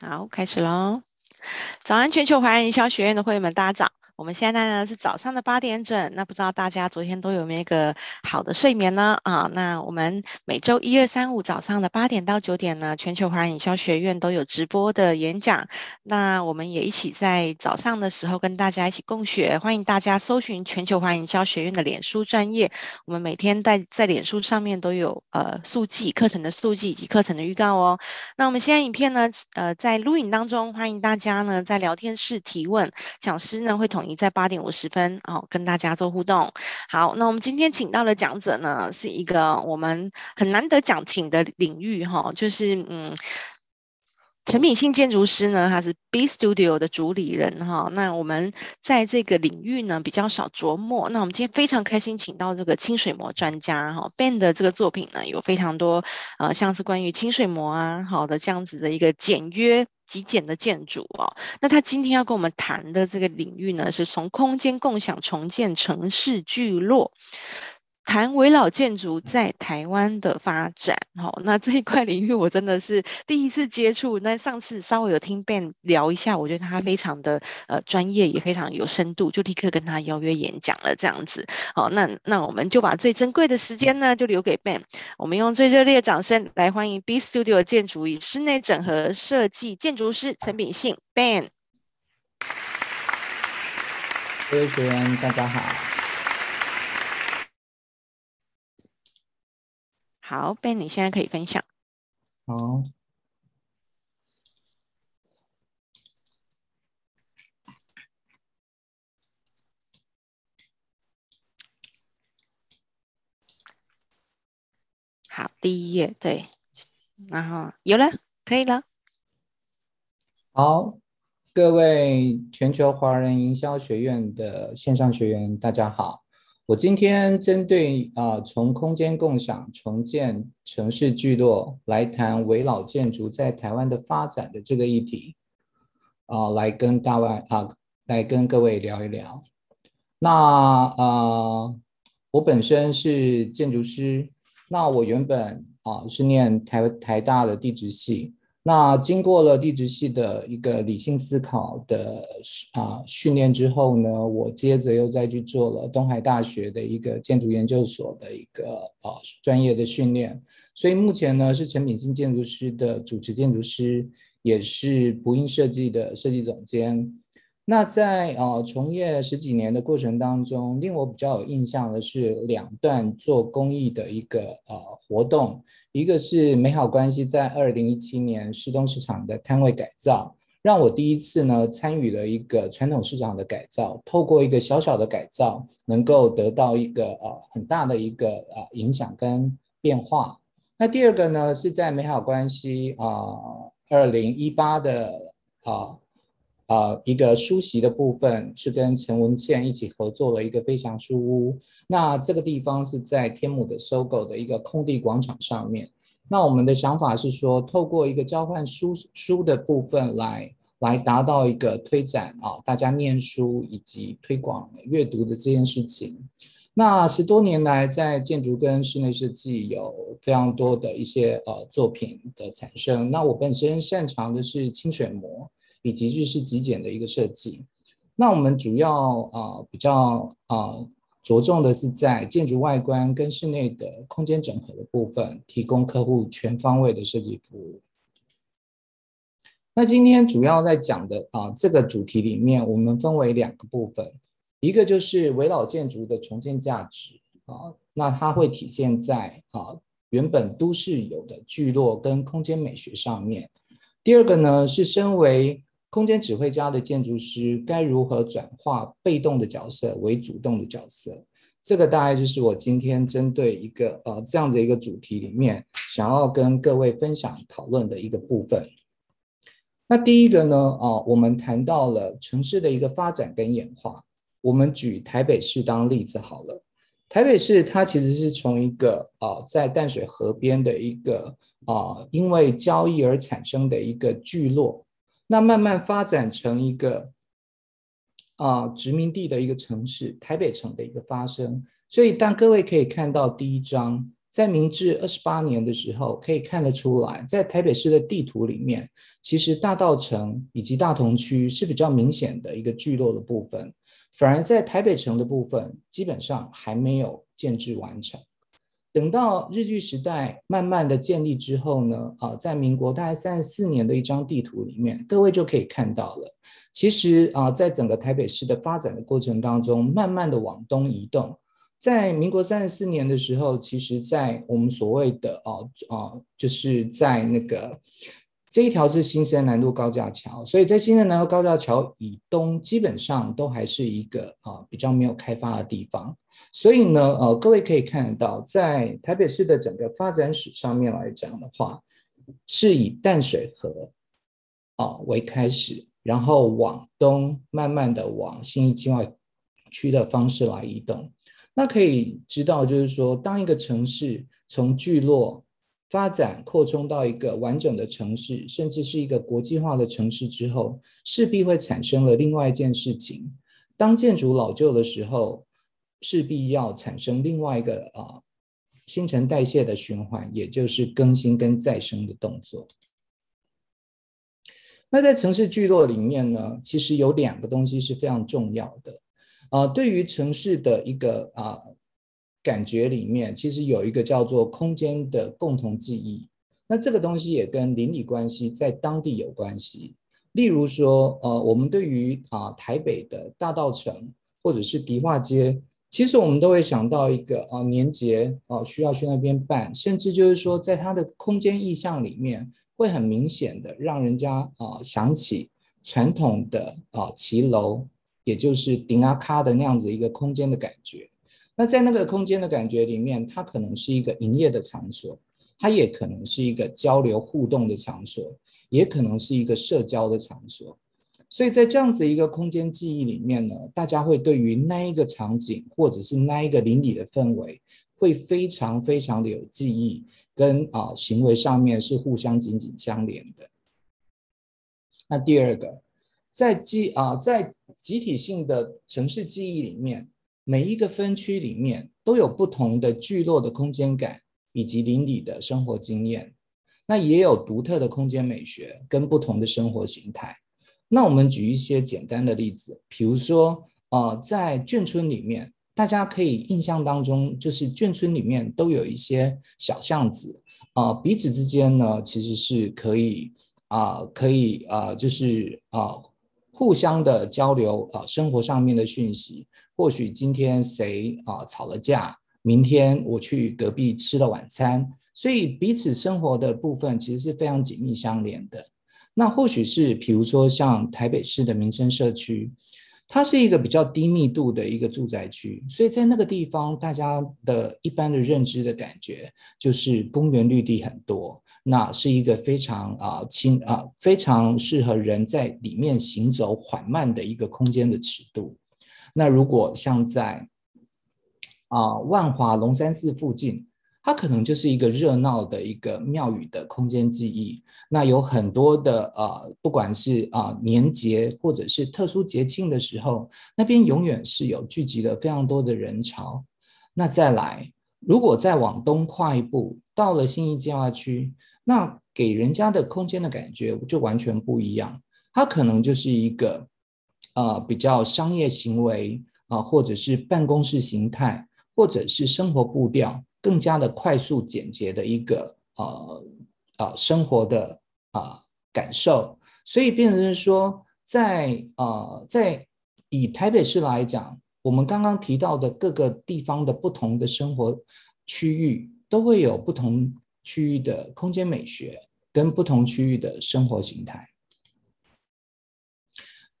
好，开始喽！早安，全球华人营销学院的会员们，大家早。我们现在呢是早上的八点整，那不知道大家昨天都有没有一个好的睡眠呢？啊，那我们每周一、二、三、五早上的八点到九点呢，全球华人营销学院都有直播的演讲。那我们也一起在早上的时候跟大家一起共学，欢迎大家搜寻全球华人营销学院的脸书专业。我们每天在在脸书上面都有呃速记课程的速记以及课程的预告哦。那我们现在影片呢，呃，在录影当中，欢迎大家呢在聊天室提问，讲师呢会统。你在八点五十分哦，跟大家做互动。好，那我们今天请到的讲者呢，是一个我们很难得讲请的领域哈，就是嗯，陈品信建筑师呢，他是 B Studio 的主理人哈。那我们在这个领域呢比较少琢磨。那我们今天非常开心请到这个清水模专家哈，Ben 的这个作品呢有非常多呃，像是关于清水模啊，好的这样子的一个简约。极简的建筑哦，那他今天要跟我们谈的这个领域呢，是从空间共享重建城市聚落。谈危老建筑在台湾的发展，好，那这一块领域我真的是第一次接触。那上次稍微有听 Ben 聊一下，我觉得他非常的呃专业，也非常有深度，就立刻跟他邀约演讲了这样子。好，那那我们就把最珍贵的时间呢，就留给 Ben。我们用最热烈的掌声来欢迎 B Studio 建筑与室内整合设计建筑师陈品信 Ben。各位学员，大家好。好，Ben，你现在可以分享。好，好，第一页对，然后有了，可以了。好，各位全球华人营销学院的线上学员，大家好。我今天针对啊，从空间共享重建城市聚落来谈围老建筑在台湾的发展的这个议题，啊，来跟大外啊，来跟各位聊一聊。那啊，我本身是建筑师，那我原本啊是念台台大的地质系。那经过了地质系的一个理性思考的啊训练之后呢，我接着又再去做了东海大学的一个建筑研究所的一个啊专业的训练，所以目前呢是陈品信建筑师的主持建筑师，也是不印设计的设计总监。那在啊从业十几年的过程当中，令我比较有印象的是两段做公益的一个呃活动。一个是美好关系在二零一七年市东市场的摊位改造，让我第一次呢参与了一个传统市场的改造，透过一个小小的改造，能够得到一个呃很大的一个呃影响跟变化。那第二个呢是在美好关系啊二零一八的啊。呃一个书席的部分是跟陈文茜一起合作了一个飞翔书屋。那这个地方是在天母的 SOGO 的一个空地广场上面。那我们的想法是说，透过一个交换书书的部分来来达到一个推展啊，大家念书以及推广阅读的这件事情。那十多年来，在建筑跟室内设计有非常多的一些呃作品的产生。那我本身擅长的是清水模。以及日式极简的一个设计，那我们主要啊、比较啊、着重的是在建筑外观跟室内的空间整合的部分，提供客户全方位的设计服务。那今天主要在讲的啊、这个主题里面，我们分为两个部分，一个就是围老建筑的重建价值啊，那它会体现在啊原本都市有的聚落跟空间美学上面。第二个呢是身为空间指挥家的建筑师该如何转化被动的角色为主动的角色？这个大概就是我今天针对一个呃这样的一个主题里面想要跟各位分享讨论的一个部分。那第一个呢，啊、我们谈到了城市的一个发展跟演化。我们举台北市当例子好了。台北市它其实是从一个啊、在淡水河边的一个啊、因为交易而产生的一个聚落。那慢慢发展成一个啊、殖民地的一个城市，台北城的一个发生。所以，当各位可以看到第一章在明治二十八年的时候，可以看得出来，在台北市的地图里面，其实大稻城以及大同区是比较明显的一个聚落的部分，反而在台北城的部分，基本上还没有建制完成。等到日据时代慢慢的建立之后呢，啊，在民国大概三十四年的一张地图里面，各位就可以看到了，其实啊，在整个台北市的发展的过程当中，慢慢的往东移动。在民国三十四年的时候，其实，在我们所谓的哦哦，就是在那个这一条是新生南路高架桥，所以在新生南路高架桥以东，基本上都还是一个啊比较没有开发的地方。所以呢，呃，各位可以看到，在台北市的整个发展史上面来讲的话，是以淡水河啊为开始，然后往东慢慢的往新义计划区的方式来移动。那可以知道，就是说，当一个城市从聚落发展扩充到一个完整的城市，甚至是一个国际化的城市之后，势必会产生了另外一件事情：当建筑老旧的时候，势必要产生另外一个啊新陈代谢的循环，也就是更新跟再生的动作。那在城市聚落里面呢，其实有两个东西是非常重要的。啊、对于城市的一个啊、感觉里面，其实有一个叫做空间的共同记忆。那这个东西也跟邻里关系在当地有关系。例如说，呃，我们对于啊、台北的大稻埕或者是迪化街，其实我们都会想到一个啊、呃、年节啊、呃、需要去那边办，甚至就是说，在它的空间意象里面，会很明显的让人家啊、呃、想起传统的啊骑楼。也就是顶阿卡的那样子一个空间的感觉，那在那个空间的感觉里面，它可能是一个营业的场所，它也可能是一个交流互动的场所，也可能是一个社交的场所。所以在这样子一个空间记忆里面呢，大家会对于那一个场景或者是那一个邻里的氛围，会非常非常的有记忆，跟啊行为上面是互相紧紧相连的。那第二个。在记啊，在集体性的城市记忆里面，每一个分区里面都有不同的聚落的空间感以及邻里的生活经验，那也有独特的空间美学跟不同的生活形态。那我们举一些简单的例子，比如说，呃，在眷村里面，大家可以印象当中，就是眷村里面都有一些小巷子，啊、呃，彼此之间呢，其实是可以啊、可以啊、呃，就是啊。呃互相的交流啊，生活上面的讯息，或许今天谁啊吵了架，明天我去隔壁吃了晚餐，所以彼此生活的部分其实是非常紧密相连的。那或许是比如说像台北市的民生社区，它是一个比较低密度的一个住宅区，所以在那个地方，大家的一般的认知的感觉就是公园绿地很多。那是一个非常啊轻啊非常适合人在里面行走缓慢的一个空间的尺度。那如果像在啊万华龙山寺附近，它可能就是一个热闹的一个庙宇的空间记忆。那有很多的呃，不管是啊年节或者是特殊节庆的时候，那边永远是有聚集了非常多的人潮。那再来，如果再往东跨一步，到了新义计划区。那给人家的空间的感觉就完全不一样，它可能就是一个，呃，比较商业行为啊，或者是办公室形态，或者是生活步调更加的快速简洁的一个呃呃生活的啊，呃，感受，所以变成是说，在呃在以台北市来讲，我们刚刚提到的各个地方的不同的生活区域都会有不同。区域的空间美学跟不同区域的生活形态，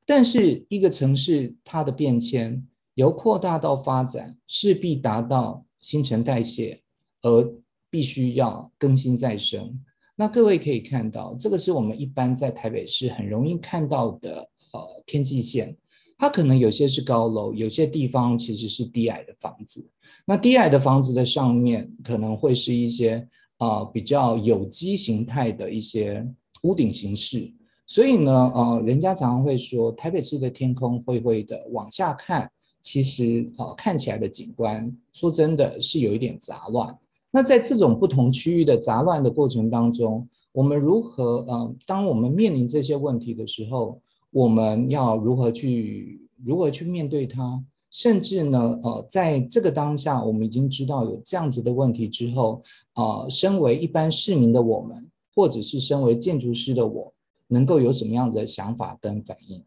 但是一个城市它的变迁由扩大到发展，势必达到新陈代谢，而必须要更新再生。那各位可以看到，这个是我们一般在台北市很容易看到的呃天际线，它可能有些是高楼，有些地方其实是低矮的房子。那低矮的房子的上面可能会是一些。呃，比较有机形态的一些屋顶形式，所以呢，呃，人家常常会说，台北市的天空灰灰的，往下看，其实啊、呃，看起来的景观，说真的是有一点杂乱。那在这种不同区域的杂乱的过程当中，我们如何呃，当我们面临这些问题的时候，我们要如何去如何去面对它？甚至呢，呃，在这个当下，我们已经知道有这样子的问题之后，呃，身为一般市民的我们，或者是身为建筑师的我，能够有什么样的想法跟反应？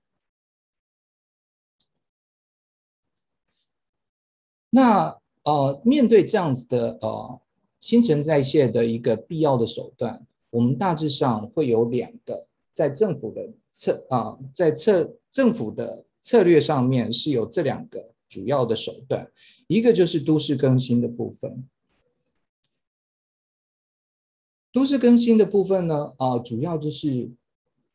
那呃，面对这样子的呃新陈代谢的一个必要的手段，我们大致上会有两个，在政府的策啊、在策政府的策略上面是有这两个主要的手段，一个就是都市更新的部分。都市更新的部分呢，啊、主要就是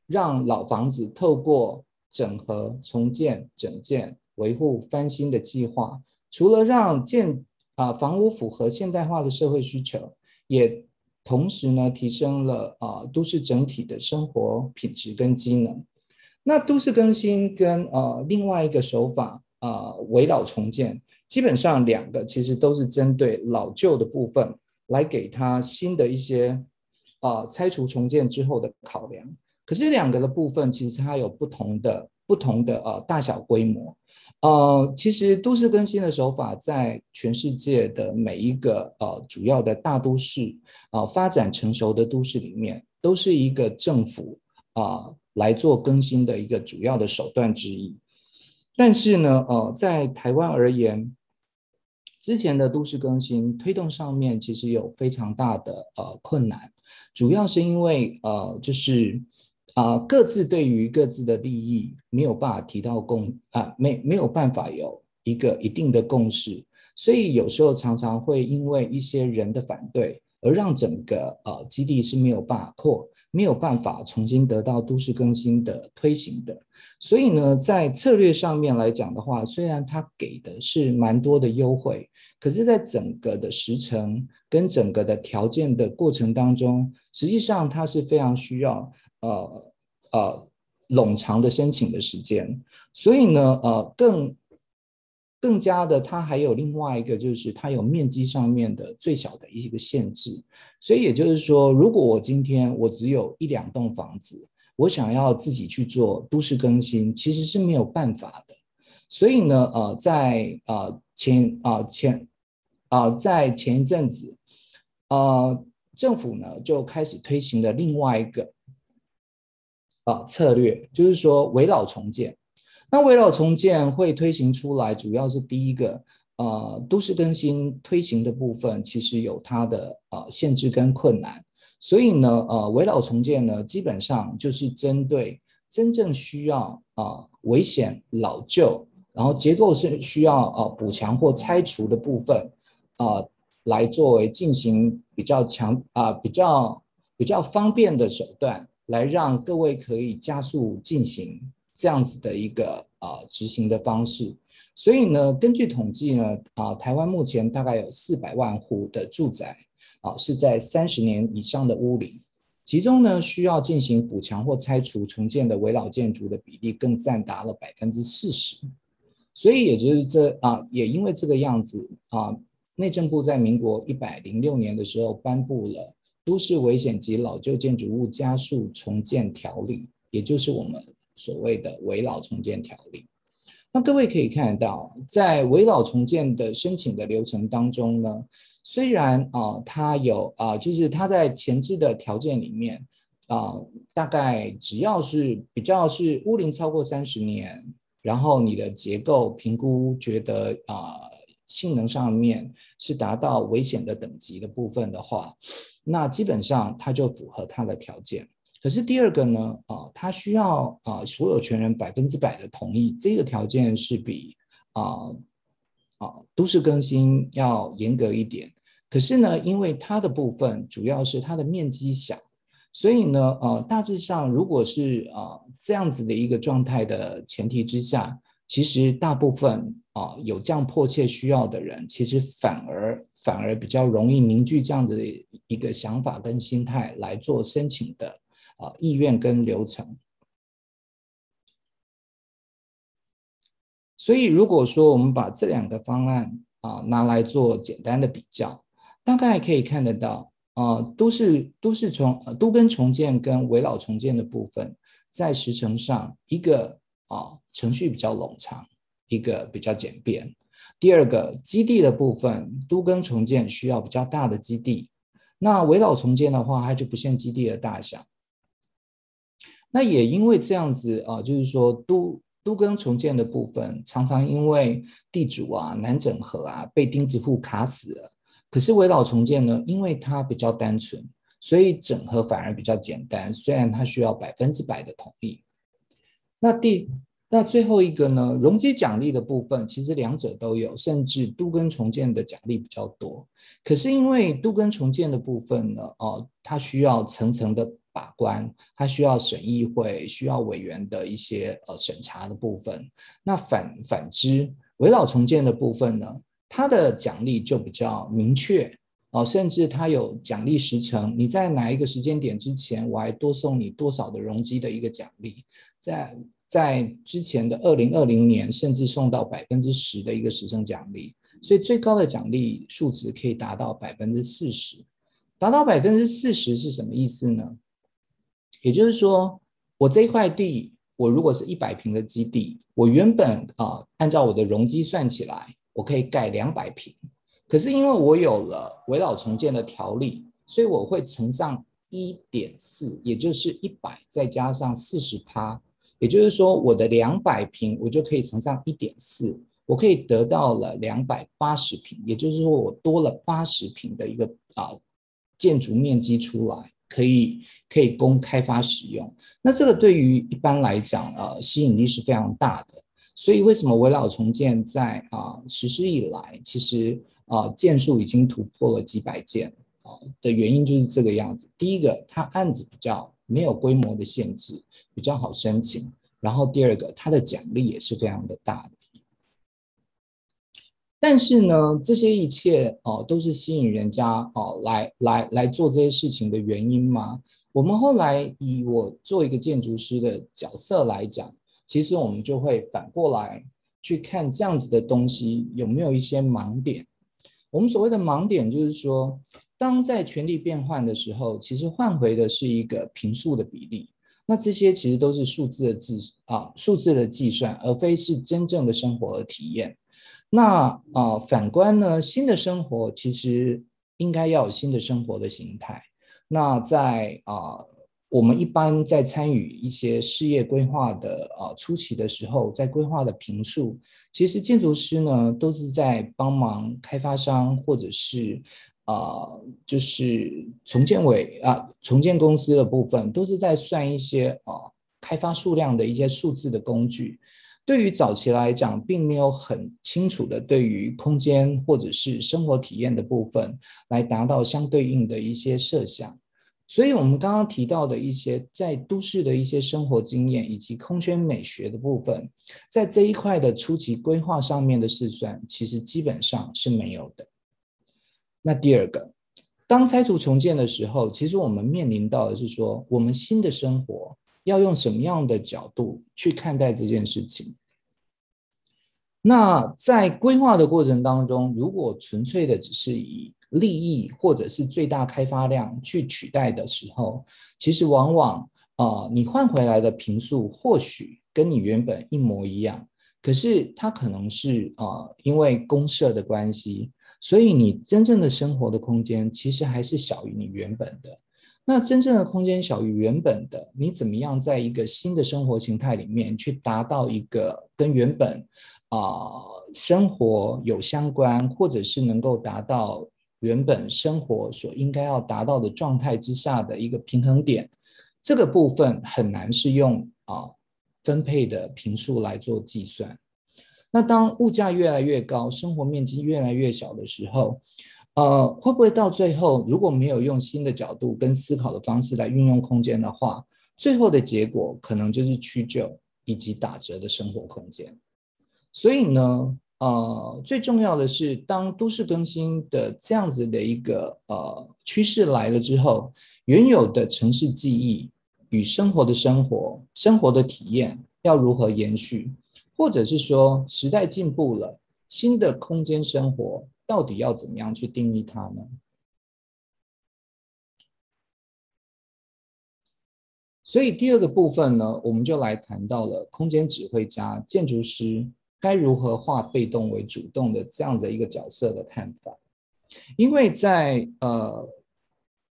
让老房子透过整合、重建、整建、维护、翻新的计划。除了让建啊房屋符合现代化的社会需求，也同时呢提升了啊都市整体的生活品质跟机能。那都市更新跟呃另外一个手法啊危老重建，基本上两个其实都是针对老旧的部分来给它新的一些啊拆除重建之后的考量。可是两个的部分其实它有不同的不同的呃大小规模。呃，其实都市更新的手法在全世界的每一个呃主要的大都市啊、呃、发展成熟的都市里面，都是一个政府啊、呃、来做更新的一个主要的手段之一。但是呢，呃，在台湾而言，之前的都市更新推动上面其实有非常大的呃困难，主要是因为呃就是。啊，各自对于各自的利益没有办法提到共啊，没没有办法有一个一定的共识，所以有时候常常会因为一些人的反对，而让整个呃基地是没有办法扩，没有办法重新得到都市更新的推行的。所以呢，在策略上面来讲的话，虽然它给的是蛮多的优惠，可是，在整个的时程跟整个的条件的过程当中，实际上它是非常需要。呃呃，冗长的申请的时间，所以呢，呃，更更加的，它还有另外一个，就是它有面积上面的最小的一个限制。所以也就是说，如果我今天我只有一两栋房子，我想要自己去做都市更新，其实是没有办法的。所以呢，呃，在呃前啊、呃、前啊、呃、在前一阵子，呃，政府呢就开始推行了另外一个。啊，策略就是说围绕重建。那围绕重建会推行出来，主要是第一个，呃，都市更新推行的部分，其实有它的呃限制跟困难。所以呢，呃，围绕重建呢，基本上就是针对真正需要啊、危险老旧，然后结构是需要呃补强或拆除的部分，呃，来作为进行比较强啊、比较比较方便的手段。来让各位可以加速进行这样子的一个啊执行的方式，所以呢，根据统计呢，啊，台湾目前大概有四百万户的住宅啊是在三十年以上的屋龄，其中呢需要进行补强或拆除重建的危老建筑的比例更占达了百分之四十，所以也就是这啊，也因为这个样子啊，内政部在民国一百零六年的时候颁布了。都市危险及老旧建筑物加速重建条例，也就是我们所谓的危老重建条例。那各位可以看到，在危老重建的申请的流程当中呢，虽然啊，它有啊，就是它在前置的条件里面啊，大概只要是比较是屋龄超过三十年，然后你的结构评估觉得啊，性能上面是达到危险的等级的部分的话。那基本上它就符合它的条件，可是第二个呢，啊，它需要啊所有权人百分之百的同意，这个条件是比啊啊都市更新要严格一点。可是呢，因为它的部分主要是它的面积小，所以呢，呃，大致上如果是啊这样子的一个状态的前提之下。其实大部分啊有这样迫切需要的人，其实反而反而比较容易凝聚这样的一个想法跟心态来做申请的啊意愿跟流程。所以如果说我们把这两个方案啊拿来做简单的比较，大概可以看得到，呃，都市都市重都跟重建跟危老重建的部分，在时程上，一个啊、程序比较冗长，一个比较简便。第二个基地的部分，都更重建需要比较大的基地，那危老重建的话，它就不限基地的大小。那也因为这样子啊，就是说都都更重建的部分，常常因为地主啊难整合啊，被钉子户卡死了。可是危老重建呢，因为它比较单纯，所以整合反而比较简单。虽然它需要百分之百的同意。那第。那最后一个呢，容积奖励的部分，其实两者都有，甚至都跟重建的奖励比较多。可是因为都跟重建的部分呢，哦，它需要层层的把关，它需要审议会、需要委员的一些呃审查的部分。那反反之，危老重建的部分呢，它的奖励就比较明确哦，甚至它有奖励时程，你在哪一个时间点之前，我还多送你多少的容积的一个奖励，在。在之前的二零二零年，甚至送到百分之十的一个时程奖励，所以最高的奖励数值可以达到百分之四十。达到百分之四十是什么意思呢？也就是说，我这一块地，我如果是一百平的基地，我原本啊，按照我的容积算起来，我可以盖两百平。可是因为我有了危老重建的条例，所以我会乘上一点四，也就是一百再加上四十趴。也就是说，我的两百平，我就可以乘上一点四，我可以得到了两百八十平。也就是说，我多了八十平的一个啊建筑面积出来，可以可以供开发使用。那这个对于一般来讲，呃，吸引力是非常大的。所以，为什么危老重建在啊实施以来，其实啊件数已经突破了几百件啊的原因就是这个样子。第一个，它案子比较。没有规模的限制，比较好申请。然后第二个，它的奖励也是非常的大的。但是呢，这些一切哦，都是吸引人家哦来来来做这些事情的原因吗？我们后来以我做一个建筑师的角色来讲，其实我们就会反过来去看这样子的东西有没有一些盲点。我们所谓的盲点就是说。当在权力变换的时候，其实换回的是一个平数的比例。那这些其实都是数字的计啊，数字的计算，而非是真正的生活和体验。那啊，反观呢，新的生活其实应该要有新的生活的形态。那在啊，我们一般在参与一些事业规划的啊初期的时候，在规划的坪数，其实建筑师呢都是在帮忙开发商或者是。啊、呃，就是重建委啊，重建公司的部分都是在算一些啊、呃、开发数量的一些数字的工具。对于早期来讲，并没有很清楚的对于空间或者是生活体验的部分来达到相对应的一些设想。所以，我们刚刚提到的一些在都市的一些生活经验以及空间美学的部分，在这一块的初期规划上面的试算，其实基本上是没有的。那第二个，当拆除重建的时候，其实我们面临到的是说，我们新的生活要用什么样的角度去看待这件事情？那在规划的过程当中，如果纯粹的只是以利益或者是最大开发量去取代的时候，其实往往啊、呃，你换回来的坪数或许跟你原本一模一样，可是它可能是啊、呃，因为公社的关系。所以你真正的生活的空间其实还是小于你原本的。那真正的空间小于原本的，你怎么样在一个新的生活形态里面去达到一个跟原本啊、生活有相关，或者是能够达到原本生活所应该要达到的状态之下的一个平衡点？这个部分很难是用啊、分配的坪数来做计算。那当物价越来越高，生活面积越来越小的时候，呃，会不会到最后，如果没有用新的角度跟思考的方式来运用空间的话，最后的结果可能就是屈就以及打折的生活空间。所以呢，呃最重要的是当都市更新的这样子的一个呃趋势来了之后原有的城市记忆与生活的生活生活的体验要如何延续？或者是说时代进步了新的空间生活到底要怎么样去定义它呢？所以第二个部分呢我们就来谈到了空间指挥家建筑师该如何化被动为主动的这样的一个角色的看法。因为在呃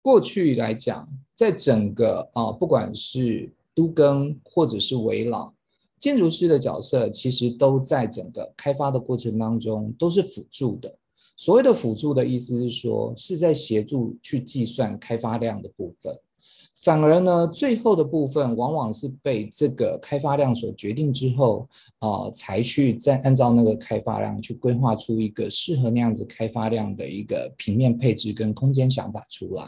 过去来讲，在整个啊、不管是都更或者是围老，建筑师的角色其实都在整个开发的过程当中都是辅助的。所谓的辅助的意思是说，是在协助去计算开发量的部分。反而呢，最后的部分往往是被这个开发量所决定之后，啊、才去再按照那个开发量去规划出一个适合那样子开发量的一个平面配置跟空间想法出来。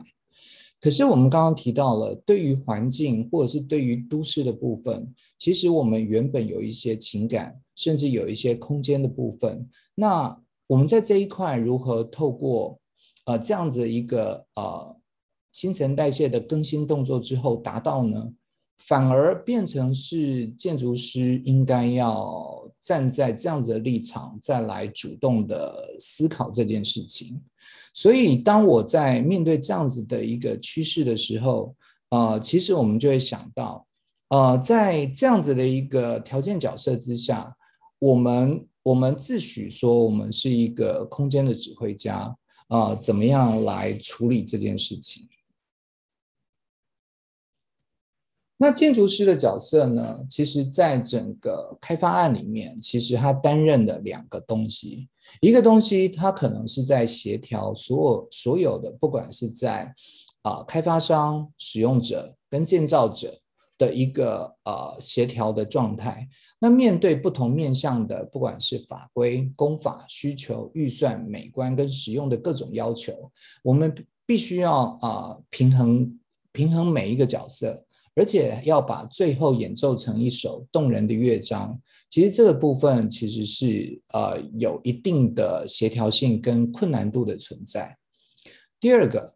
可是我们刚刚提到了，对于环境或者是对于都市的部分，其实我们原本有一些情感，甚至有一些空间的部分。那我们在这一块如何透过呃这样子一个呃。新陈代谢的更新动作之后达到呢，反而变成是建筑师应该要站在这样子的立场，再来主动的思考这件事情。所以，当我在面对这样子的一个趋势的时候，呃，其实我们就会想到，呃，在这样子的一个条件角色之下，我们我们自诩说我们是一个空间的指挥家，呃，怎么样来处理这件事情？那建筑师的角色呢？其实，在整个开发案里面，其实他担任的两个东西，一个东西他可能是在协调所有所有的，不管是在啊、开发商、使用者跟建造者的一个呃协调的状态。那面对不同面向的，不管是法规、工法、需求、预算、美观跟使用的各种要求，我们必须要啊、平衡平衡每一个角色。而且要把最后演奏成一首动人的乐章，其实这个部分其实是呃有一定的协调性跟困难度的存在。第二个，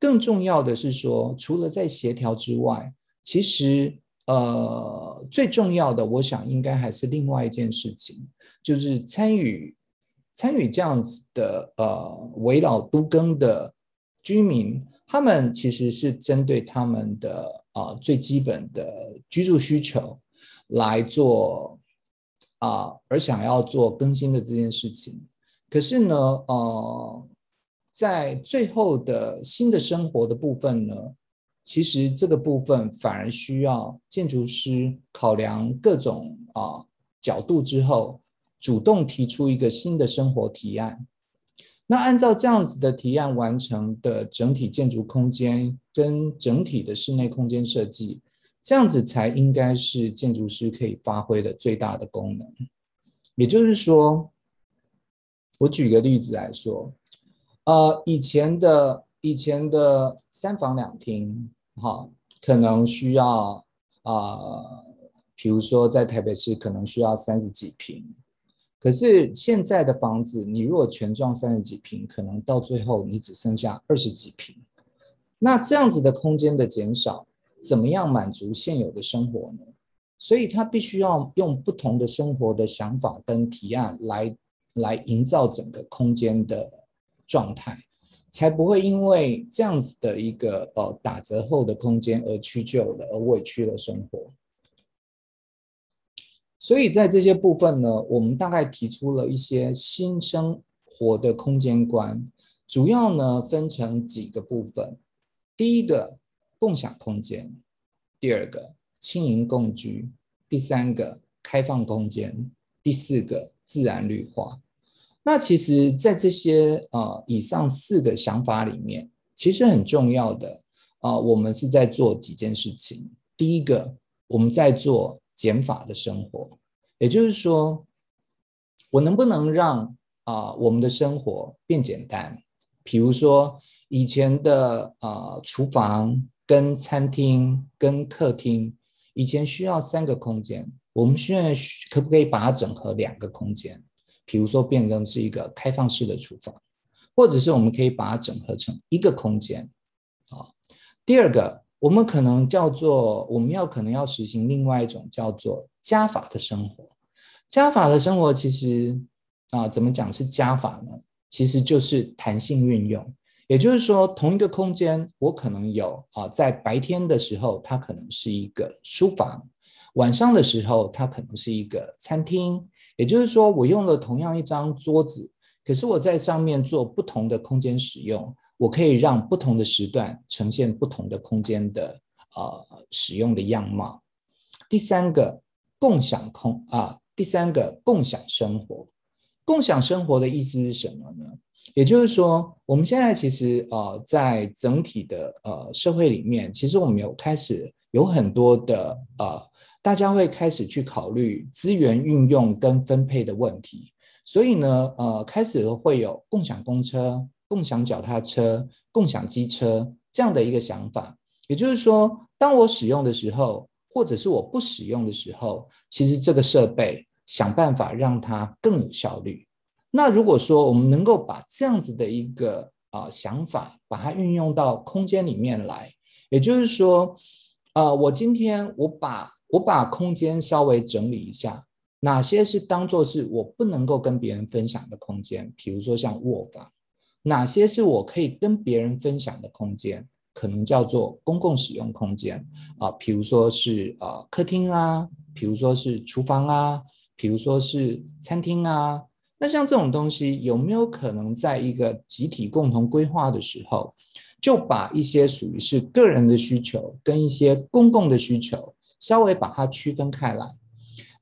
更重要的是说，除了在协调之外，其实呃最重要的，我想应该还是另外一件事情，就是参与参与这样子的呃围绕都更的居民。他们其实是针对他们的啊、最基本的居住需求来做啊、而想要做更新的这件事情。可是呢，呃，在最后的新的生活的部分呢，其实这个部分反而需要建筑师考量各种啊、角度之后，主动提出一个新的生活提案。那按照这样子的提案完成的整体建筑空间跟整体的室内空间设计，这样子才应该是建筑师可以发挥的最大的功能。也就是说，我举个例子来说，呃，以前的以前的三房两厅，哈，可能需要啊，比如说在台北市可能需要三十几平。可是现在的房子，你如果全装三十几平，可能到最后你只剩下二十几平。那这样子的空间的减少，怎么样满足现有的生活呢？所以他必须要用不同的生活的想法跟提案来来营造整个空间的状态，才不会因为这样子的一个呃打折后的空间而屈就了，而委屈了生活。所以在这些部分呢，我们大概提出了一些新生活的空间观，主要呢分成几个部分。第一个，共享空间；第二个，轻盈共居；第三个，开放空间；第四个，自然绿化。那其实，在这些呃以上四个想法里面，其实很重要的啊、我们是在做几件事情。第一个，我们在做。减法的生活，也就是说，我能不能让啊、我们的生活变简单？比如说以前的啊、厨房跟餐厅跟客厅，以前需要三个空间，我们现在可不可以把它整合两个空间？比如说变成是一个开放式的厨房，或者是我们可以把它整合成一个空间。啊，第二个。我们可能叫做，我们要可能要实行另外一种叫做加法的生活。加法的生活其实啊，怎么讲是加法呢？其实就是弹性运用。也就是说，同一个空间，我可能有啊，在白天的时候，它可能是一个书房；晚上的时候，它可能是一个餐厅。也就是说，我用了同样一张桌子，可是我在上面做不同的空间使用，我可以让不同的时段呈现不同的空间的呃使用的样貌。第三个，共享空啊，第三个共享生活。共享生活的意思是什么呢？也就是说，我们现在其实呃，在整体的呃社会里面，其实我们有开始有很多的呃，大家会开始去考虑资源运用跟分配的问题。所以呢，呃，开始会有共享公车、共享脚踏车、共享机车这样的一个想法。也就是说，当我使用的时候，或者是我不使用的时候，其实这个设备想办法让它更有效率。那如果说我们能够把这样子的一个啊、想法，把它运用到空间里面来，也就是说，呃，我今天我把我把空间稍微整理一下，哪些是当做是我不能够跟别人分享的空间，比如说像卧房，哪些是我可以跟别人分享的空间，可能叫做公共使用空间啊，比如说是呃客厅啊，比如说是厨房啊，比如说是餐厅啊。那像这种东西有没有可能在一个集体共同规划的时候，就把一些属于是个人的需求跟一些公共的需求稍微把它区分开来，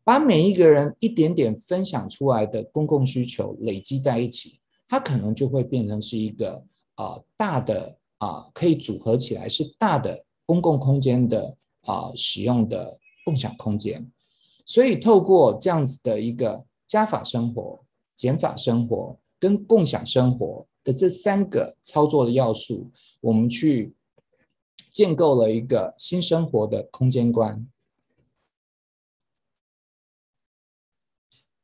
把每一个人一点点分享出来的公共需求累积在一起，它可能就会变成是一个啊、大的啊、可以组合起来是大的公共空间的啊、使用的共享空间。所以透过这样子的一个加法生活。减法生活跟共享生活的这三个操作的要素，我们去建构了一个新生活的空间观。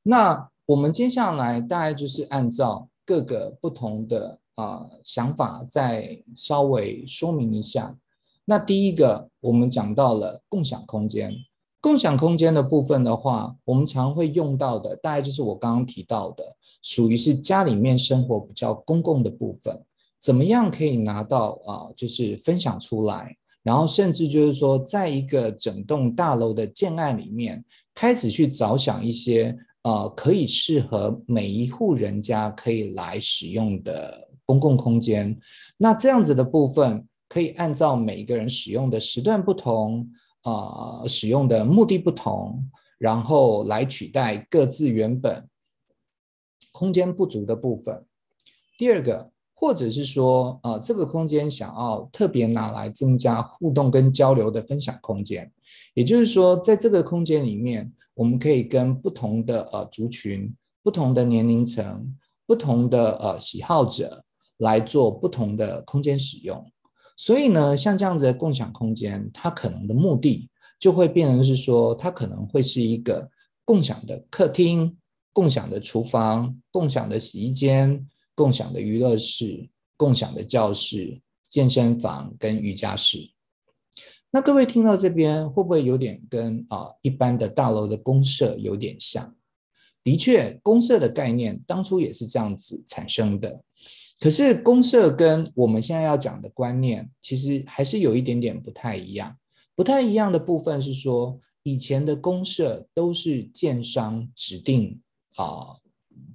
那我们接下来大概就是按照各个不同的啊、想法，再稍微说明一下。那第一个，我们讲到了共享空间。共享空间的部分的话，我们常会用到的，大概就是我刚刚提到的，属于是家里面生活比较公共的部分，怎么样可以拿到啊、就是分享出来，然后甚至就是说，在一个整栋大楼的建案里面，开始去着想一些呃，可以适合每一户人家可以来使用的公共空间。那这样子的部分，可以按照每一个人使用的时段不同。呃，使用的目的不同，然后来取代各自原本空间不足的部分。第二个，或者是说，呃，这个空间想要特别拿来增加互动跟交流的分享空间，也就是说，在这个空间里面，我们可以跟不同的呃族群、不同的年龄层、不同的呃喜好者来做不同的空间使用。所以呢，像这样子的共享空间，它可能的目的就会变成是说，它可能会是一个共享的客厅、共享的厨房、共享的洗衣间、共享的娱乐室、共享的教室、健身房跟瑜伽室。那各位听到这边，会不会有点跟啊一般的大楼的公社有点像？的确，公社的概念当初也是这样子产生的。可是公社跟我们现在要讲的观念，其实还是有一点点不太一样。不太一样的部分是说，以前的公社都是建商指定啊、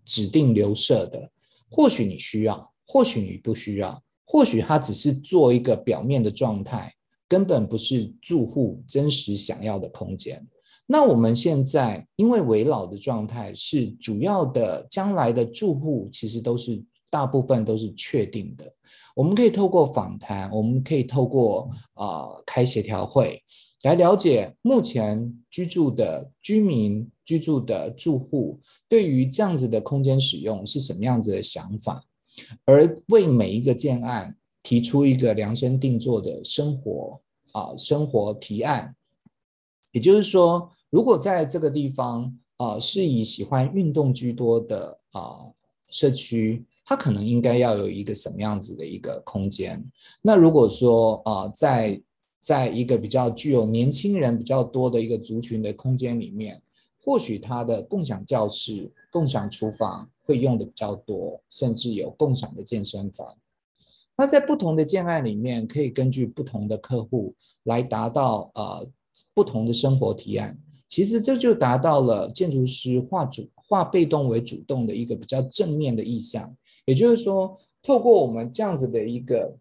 指定留社的。或许你需要，或许你不需要，或许它只是做一个表面的状态，根本不是住户真实想要的空间。那我们现在因为危老的状态是主要的，将来的住户其实都是。大部分都是确定的，我们可以透过访谈，我们可以透过呃开协调会来了解目前居住的居民、居住的住户对于这样子的空间使用是什么样子的想法，而为每一个建案提出一个量身定做的生活啊、生活提案。也就是说，如果在这个地方啊、是以喜欢运动居多的啊、社区。它可能应该要有一个什么样子的一个空间？那如果说啊、在在一个比较具有年轻人比较多的一个族群的空间里面，或许它的共享教室、共享厨房会用的比较多，甚至有共享的健身房。那在不同的建案里面，可以根据不同的客户来达到呃不同的生活提案。其实这就达到了建筑师化主化被动为主动的一个比较正面的意向。也就是说，透过我们这样子的一个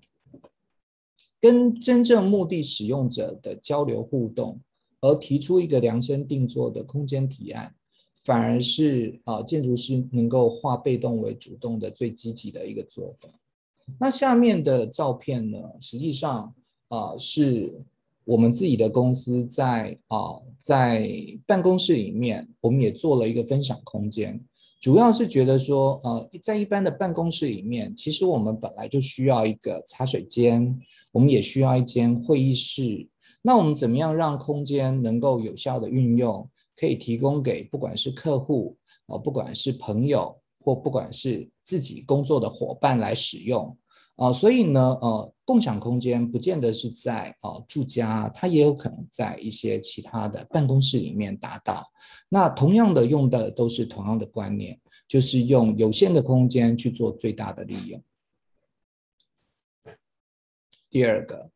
跟真正目的使用者的交流互动，而提出一个量身定做的空间提案，反而是啊建筑师能够化被动为主动的最积极的一个做法。那下面的照片呢，实际上啊是我们自己的公司在啊在办公室里面，我们也做了一个分享空间，主要是觉得说，呃，在一般的办公室里面，其实我们本来就需要一个茶水间，我们也需要一间会议室。那我们怎么样让空间能够有效的运用，可以提供给不管是客户啊，不管是朋友，或不管是自己工作的伙伴来使用啊，所以呢，呃，共享空间不见得是在啊住家，它也有可能在一些其他的办公室里面达到。那同样的用的都是同样的观念，就是用有限的空间去做最大的利用。第二个。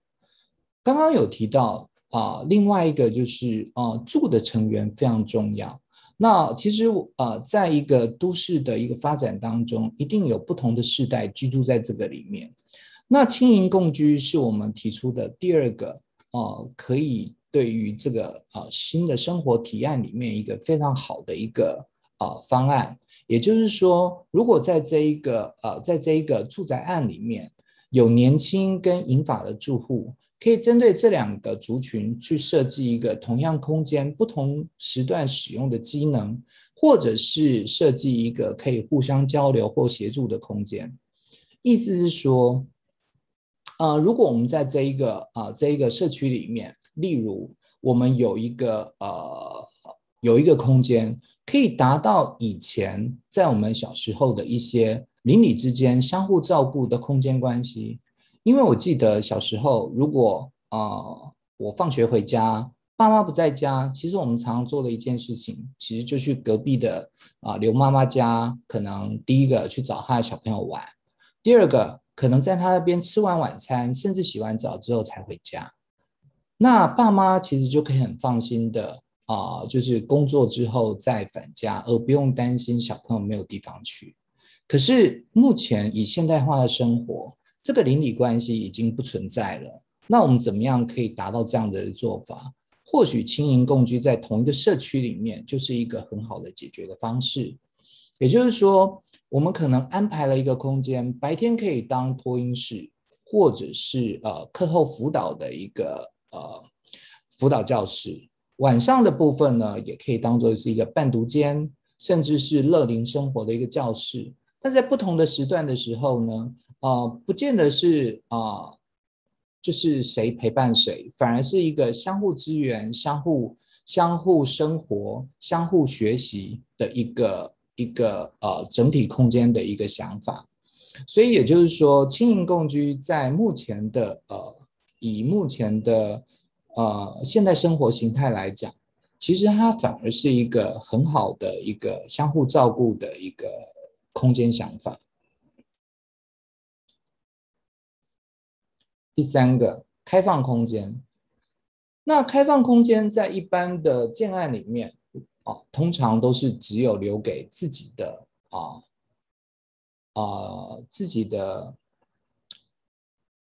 刚刚有提到啊，另外一个就是啊，住的成员非常重要。那其实呃，在一个都市的一个发展当中，一定有不同的世代居住在这个里面。那青银共居是我们提出的第二个呃，可以对于这个呃新的生活提案里面一个非常好的一个呃方案。也就是说，如果在这一个呃，在这一个住宅案里面有年轻跟银发的住户。可以针对这两个族群去设计一个同样空间、不同时段使用的机能，或者是设计一个可以互相交流或协助的空间。意思是说，呃，如果我们在这一个啊、呃、这一个社区里面，例如我们有一个呃有一个空间，可以达到以前在我们小时候的一些邻里之间相互照顾的空间关系。因为我记得小时候，如果、呃、我放学回家，爸妈不在家，其实我们常常做的一件事情，其实就去隔壁的啊、刘妈妈家，可能第一个去找她的小朋友玩，第二个可能在她那边吃完晚餐，甚至洗完澡之后才回家。那爸妈其实就可以很放心的啊、就是工作之后再返家，而不用担心小朋友没有地方去。可是目前以现代化的生活，这个邻里关系已经不存在了，那我们怎么样可以达到这样的做法？或许青银共居在同一个社区里面就是一个很好的解决的方式。也就是说，我们可能安排了一个空间，白天可以当托婴室，或者是呃课后辅导的一个呃辅导教室，晚上的部分呢，也可以当做是一个伴读间，甚至是乐龄生活的一个教室。但在不同的时段的时候呢，呃，不见得是啊、呃，就是谁陪伴谁，反而是一个相互支援、相互相互生活、相互学习的一个一个呃整体空间的一个想法。所以也就是说，轻盈共居在目前的呃以目前的呃现代生活形态来讲，其实它反而是一个很好的一个相互照顾的一个空间想法。第三个开放空间，那开放空间在一般的建案里面啊，通常都是只有留给自己的啊啊自己的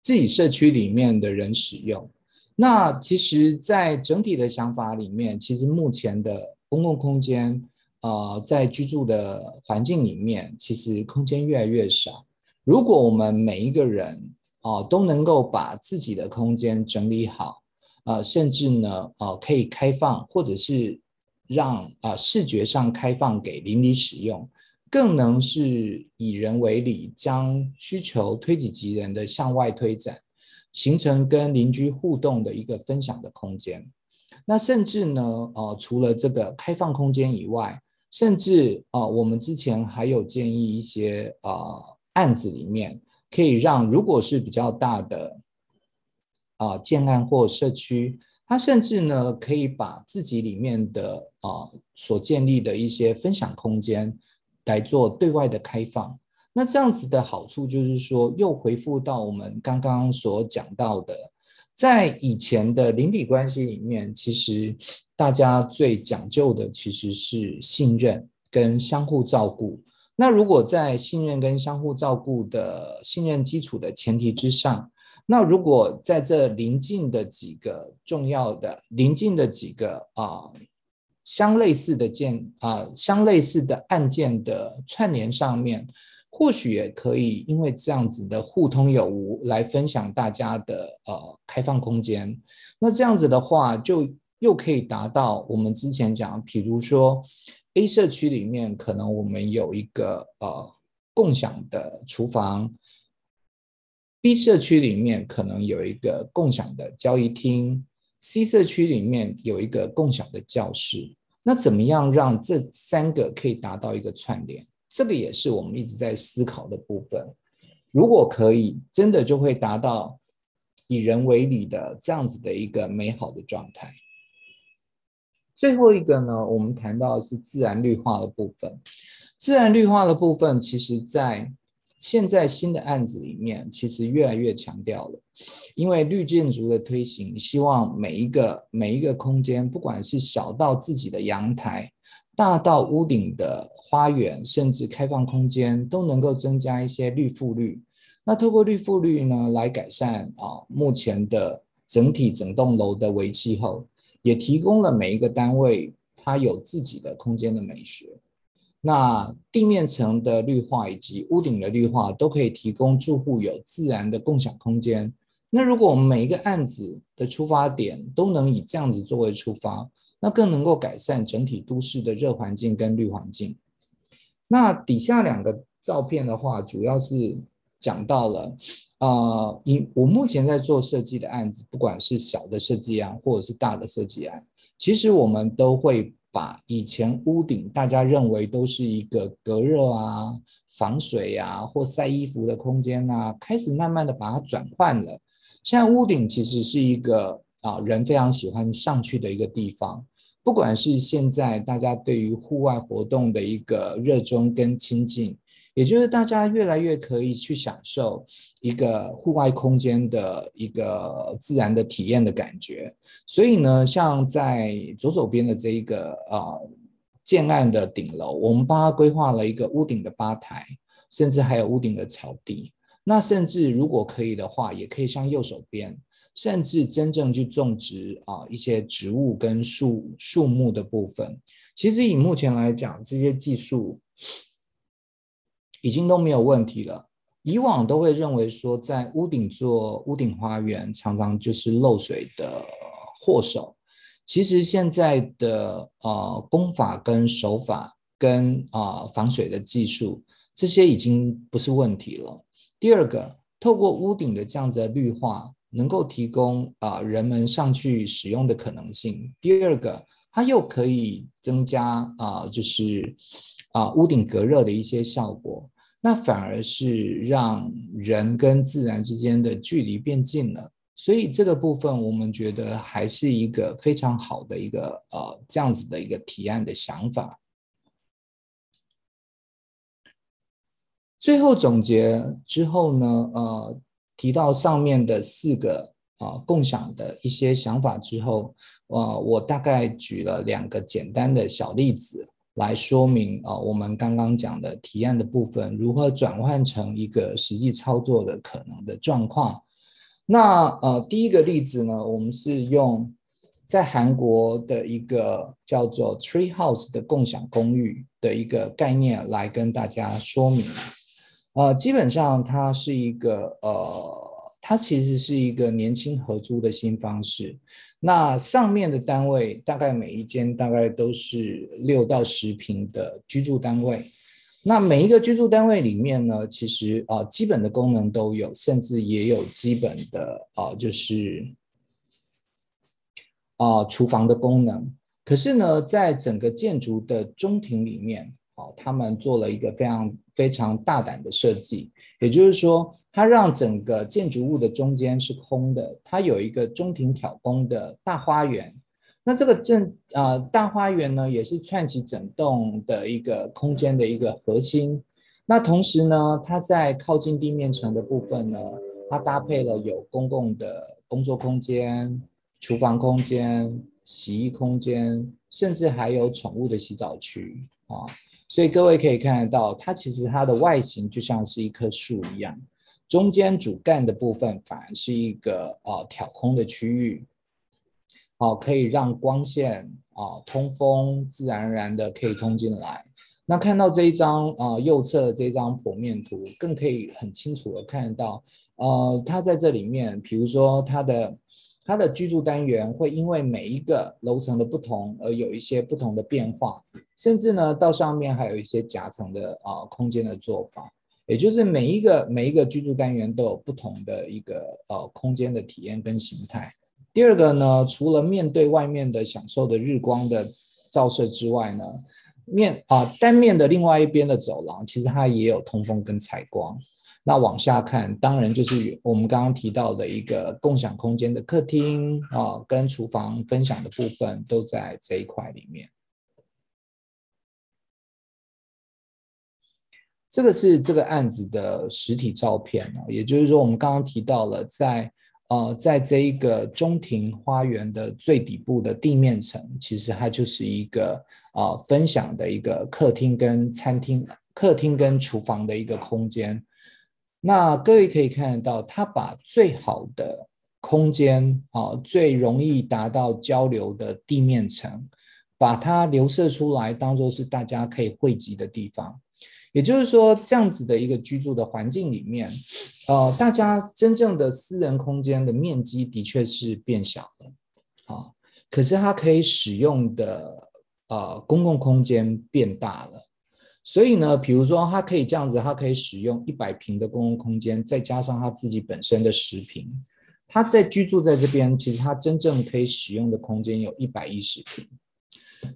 自己社区里面的人使用。那其实，在整体的想法里面，其实目前的公共空间啊，在居住的环境里面，其实空间越来越少。如果我们每一个人哦，都能够把自己的空间整理好，啊、呃，甚至呢，呃，可以开放，或者是让啊、视觉上开放给邻里使用，更能是以人为里，将需求推己及人的向外推展，形成跟邻居互动的一个分享的空间。那甚至呢，呃，除了这个开放空间以外，甚至啊、我们之前还有建议一些啊、呃、案子里面。可以让如果是比较大的啊、建案或社区，它甚至呢可以把自己里面的啊、所建立的一些分享空间来做对外的开放。那这样子的好处就是说，又回复到我们刚刚所讲到的，在以前的邻里关系里面，其实大家最讲究的其实是信任跟相互照顾。那如果在信任跟相互照顾的信任基础的前提之上，那如果在这邻近的几个重要的邻近的几个啊相类似的件啊相类似的案件的串联上面。或许也可以，因为这样子的互通有无来分享大家的呃开放空间。那这样子的话，就又可以达到我们之前讲，比如说 A 社区里面可能我们有一个呃共享的厨房，B 社区里面可能有一个共享的交易厅，C 社区里面有一个共享的教室。那怎么样让这三个可以达到一个串联？这个也是我们一直在思考的部分。如果可以，真的就会达到以人为里的这样子的一个美好的状态。最后一个呢，我们谈到的是自然绿化的部分。自然绿化的部分，其实在现在新的案子里面，其实越来越强调了，因为绿建筑的推行，希望每一个每一个空间，不管是小到自己的阳台。大到屋顶的花园，甚至开放空间，都能够增加一些绿覆率。那透过绿覆率呢，来改善啊目前的整体整栋楼的微气候，也提供了每一个单位它有自己的空间的美学。那地面层的绿化以及屋顶的绿化，都可以提供住户有自然的共享空间。那如果我们每一个案子的出发点都能以这样子作为出发。那更能够改善整体都市的热环境跟绿环境。那底下两个照片的话，主要是讲到了，呃，以我目前在做设计的案子，不管是小的设计案或者是大的设计案，其实我们都会把以前屋顶大家认为都是一个隔热啊、防水啊或晒衣服的空间啊，开始慢慢的把它转换了。现在屋顶其实是一个。啊，人非常喜欢上去的一个地方，不管是现在大家对于户外活动的一个热衷跟亲近，也就是大家越来越可以去享受一个户外空间的一个自然的体验的感觉。所以呢，像在左手边的这一个啊建案的顶楼，我们帮他规划了一个屋顶的吧台，甚至还有屋顶的草地。那甚至如果可以的话，也可以像右手边。甚至真正去种植啊一些植物跟树树木的部分，其实以目前来讲，这些技术已经都没有问题了。以往都会认为说，在屋顶做屋顶花园，常常就是漏水的祸首。其实现在的呃工法跟手法跟啊防水的技术，这些已经不是问题了。第二个，透过屋顶的这样子的绿化。能够提供啊人们上去使用的可能性。第二个，它又可以增加啊，就是啊屋顶隔热的一些效果。那反而是让人跟自然之间的距离变近了。所以这个部分，我们觉得还是一个非常好的一个呃这样子的一个提案的想法。最后总结之后呢，呃。提到上面的四个啊共享的一些想法之后，呃，我大概举了两个简单的小例子来说明啊，我们刚刚讲的提案的部分如何转换成一个实际操作的可能的状况。那呃，第一个例子呢，我们是用在韩国的一个叫做 Tree House 的共享公寓的一个概念来跟大家说明。呃，基本上它是一个呃，它其实是一个年轻合租的新方式。那上面的单位大概每一间大概都是六到十平的居住单位。那每一个居住单位里面呢，其实啊、基本的功能都有，甚至也有基本的啊、就是啊、厨房的功能。可是呢，在整个建筑的中庭里面，好、他们做了一个非常。非常大胆的设计，也就是说，它让整个建筑物的中间是空的，它有一个中庭挑空的大花园。那这个正呃大花园呢，也是串起整栋的一个空间的一个核心。那同时呢，它在靠近地面层的部分呢，它搭配了有公共的工作空间、厨房空间、洗衣空间，甚至还有宠物的洗澡区啊。所以各位可以看得到，它其实它的外形就像是一棵树一样，中间主干的部分反而是一个呃挑空的区域，哦，可以让光线啊通风，自然而然的可以通进来。那看到这一张啊、右侧这张剖面图，更可以很清楚的看得到，呃，它在这里面，比如说它的它的居住单元会因为每一个楼层的不同而有一些不同的变化，甚至呢，到上面还有一些夹层的啊、空间的做法，也就是每一个每一个居住单元都有不同的一个呃空间的体验跟形态。第二个呢，除了面对外面的享受的日光的照射之外呢。面啊，单面的另外一边的走廊，其实它也有通风跟采光。那往下看，当然就是我们刚刚提到的一个共享空间的客厅啊，跟厨房分享的部分都在这一块里面。这个是这个案子的实体照片啊，也就是说，我们刚刚提到了在。呃，在这一个中庭花园的最底部的地面层，其实它就是一个呃分享的一个客厅跟餐厅、客厅跟厨房的一个空间。那各位可以看得到，它把最好的空间啊、最容易达到交流的地面层，把它留射出来，当做是大家可以汇集的地方。也就是说，这样子的一个居住的环境里面，呃，大家真正的私人空间的面积的确是变小了，啊，可是它可以使用的呃公共空间变大了。所以呢，比如说它可以这样子，它可以使用一百平的公共空间，再加上它自己本身的十平，它在居住在这边，其实它真正可以使用的空间有一百一十平。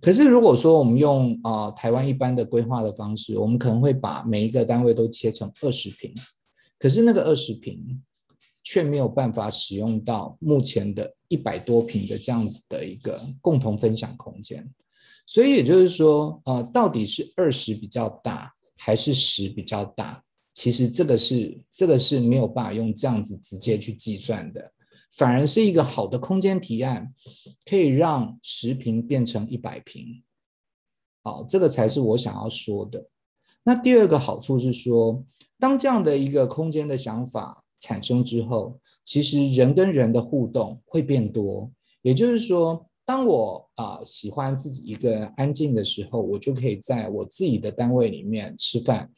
可是，如果说我们用啊、台湾一般的规划的方式，我们可能会把每一个单位都切成二十平，可是那个二十平却没有办法使用到目前的一百多平的这样子的一个共同分享空间。所以也就是说，呃，到底是二十比较大还是十比较大？其实这个是这个是没有办法用这样子直接去计算的。反而是一个好的空间提案，可以让十平变成一百平，好，这个才是我想要说的。那第二个好处是说，当这样的一个空间的想法产生之后，其实人跟人的互动会变多。也就是说，当我啊、喜欢自己一个人安静的时候，我就可以在我自己的单位里面吃饭。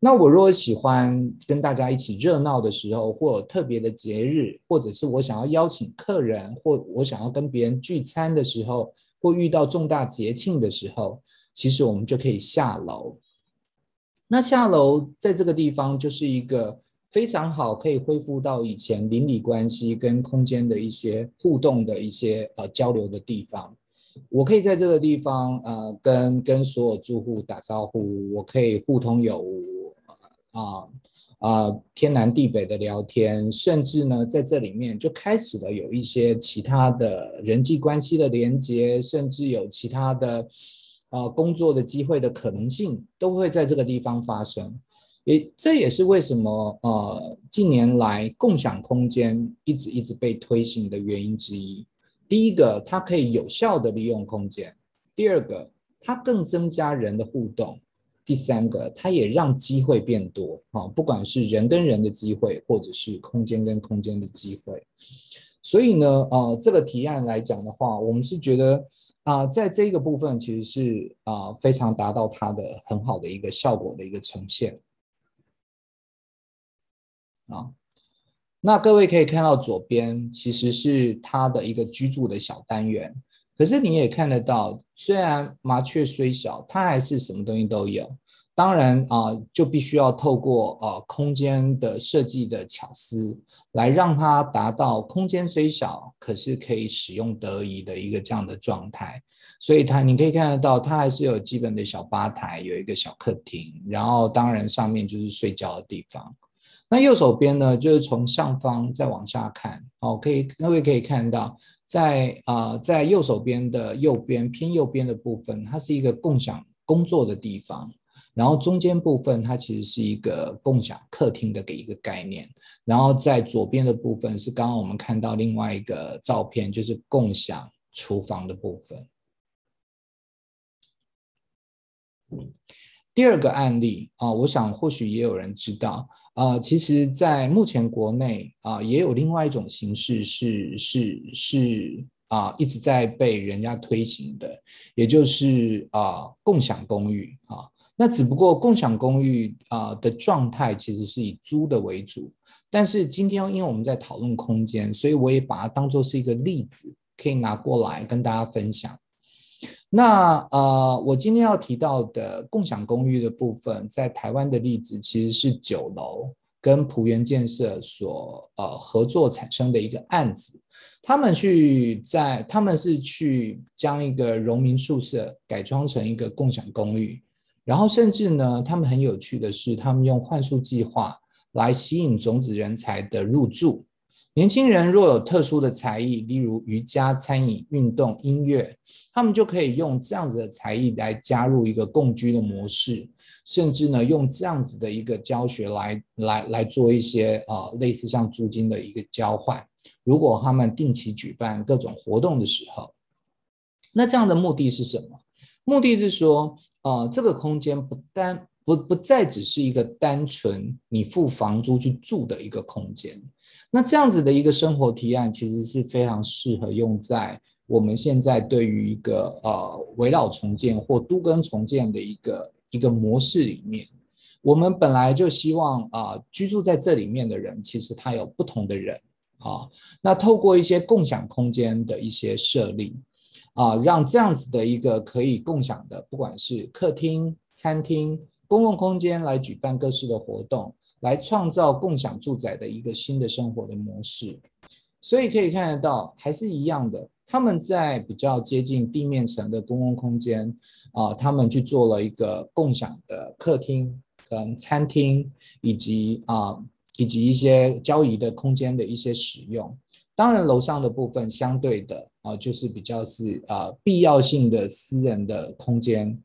那我如果喜欢跟大家一起热闹的时候，或特别的节日，或者是我想要邀请客人，或我想要跟别人聚餐的时候，或遇到重大节庆的时候，其实我们就可以下楼。那下楼在这个地方就是一个非常好，可以恢复到以前邻里关系跟空间的一些互动的一些呃交流的地方。我可以在这个地方呃跟跟所有住户打招呼，我可以互通有无。啊啊，天南地北的聊天，甚至呢，在这里面就开始了有一些其他的人际关系的连接，甚至有其他的啊工作的机会的可能性，都会在这个地方发生。也这也是为什么呃近年来共享空间一直一直被推行的原因之一。第一个，它可以有效的利用空间；第二个，它更增加人的互动。第三个，它也让机会变多啊，不管是人跟人的机会，或者是空间跟空间的机会。所以呢，呃，这个提案来讲的话，我们是觉得啊，在这个部分其实是啊非常达到它的很好的一个效果的一个呈现啊。那各位可以看到左边其实是它的一个居住的小单元。可是你也看得到，虽然麻雀虽小，它还是什么东西都有。当然啊、就必须要透过呃空间的设计的巧思，来让它达到空间虽小，可是可以使用得宜的一个这样的状态。所以它你可以看得到，它还是有基本的小吧台，有一个小客厅，然后当然上面就是睡觉的地方。那右手边呢，就是从上方再往下看，哦，可以各位可以看到。在啊、在右手边的右边偏右边的部分，它是一个共享工作的地方。然后中间部分它其实是一个共享客厅的给一个概念，然后在左边的部分是刚刚我们看到另外一个照片，就是共享厨房的部分。第二个案例啊，我想或许也有人知道啊，其实，在目前国内啊，也有另外一种形式是是是啊，一直在被人家推行的，也就是啊共享公寓啊。那只不过共享公寓啊的状态其实是以租的为主，但是今天因为我们在讨论空间，所以我也把它当作是一个例子，可以拿过来跟大家分享。那呃，我今天要提到的共享公寓的部分，在台湾的例子其实是九楼跟璞园建设所呃合作产生的一个案子。他们去在他们是去将一个荣民宿舍改装成一个共享公寓，然后甚至呢，他们很有趣的是，他们用换宿计划来吸引种子人才的入住。年轻人若有特殊的才艺，例如瑜伽、餐饮、运动、音乐，他们就可以用这样子的才艺来加入一个共居的模式，甚至呢，用这样子的一个教学来来来做一些呃类似像租金的一个交换。如果他们定期举办各种活动的时候，那这样的目的是什么？目的是说，呃，这个空间不单不不再只是一个单纯你付房租去住的一个空间。那这样子的一个生活提案，其实是非常适合用在我们现在对于一个呃危老重建或都更重建的一个一个模式里面。我们本来就希望啊、居住在这里面的人，其实他有不同的人啊。那透过一些共享空间的一些设立啊，让这样子的一个可以共享的，不管是客厅、餐厅、公共空间来举办各式的活动。来创造共享住宅的一个新的生活的模式，所以可以看得到，还是一样的，他们在比较接近地面层的公共空间啊，他们去做了一个共享的客厅跟餐厅，以及啊以及一些交易的空间的一些使用。当然，楼上的部分相对的啊，就是比较是啊必要性的私人的空间。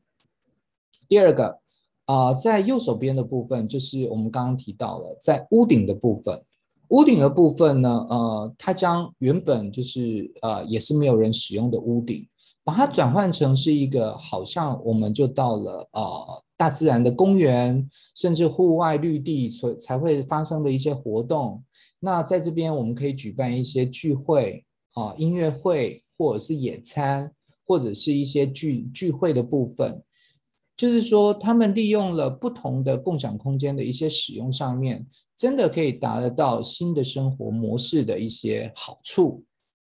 第二个。啊、在右手边的部分，就是我们刚刚提到了，在屋顶的部分，屋顶的部分呢，呃，它将原本就是呃也是没有人使用的屋顶，把它转换成是一个好像我们就到了呃大自然的公园，甚至户外绿地所才会发生的一些活动。那在这边我们可以举办一些聚会啊、音乐会，或者是野餐，或者是一些聚聚会的部分。就是说，他们利用了不同的共享空间的一些使用上面，真的可以达得到新的生活模式的一些好处